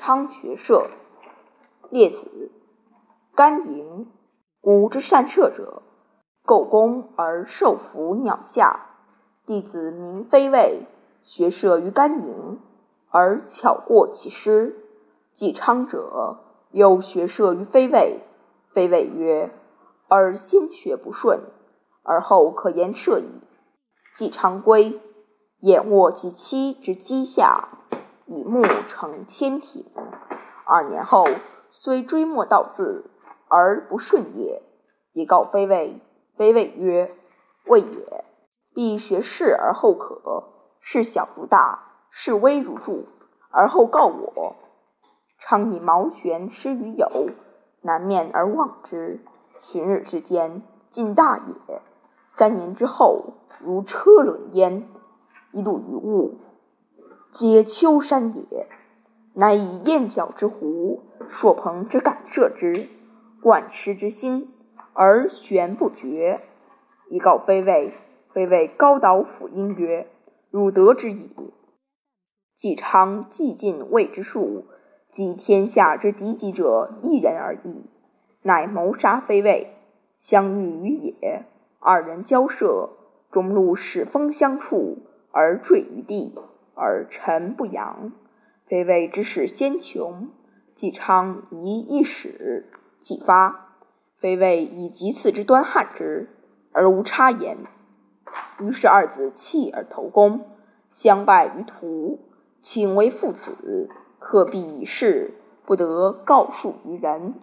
昌学射。列子，甘营，古之善射者，构弓而受伏鸟下。弟子名非卫，学射于甘营，而巧过其师。季昌者，又学射于非卫。非卫曰：“尔先学不顺，而后可言射矣。”季昌归，眼握其妻之机下，以目成千挺。二年后。虽追莫道字而不顺也，以告非谓。非谓曰：“未也，必学士而后可。事小如大，事微如著，而后告我。常以毛玄失于友，南面而望之，旬日之间，尽大也。三年之后，如车轮焉。一度于物，皆丘山也。乃以燕角之狐。”朔鹏之敢射之，贯痴之心，而旋不绝。以告非谓，非谓高蹈辅音曰：“汝得之矣。”季昌既尽魏之术，及天下之敌己者一人而已，乃谋杀非谓，相遇于野，二人交涉，中路使风相触，而坠于地，而臣不扬。非谓之使先穷。季昌疑一使，既发，非谓以及次之端汉之，而无差言。于是二子弃而投公，相败于途，请为父子，克必以事，不得告述于人。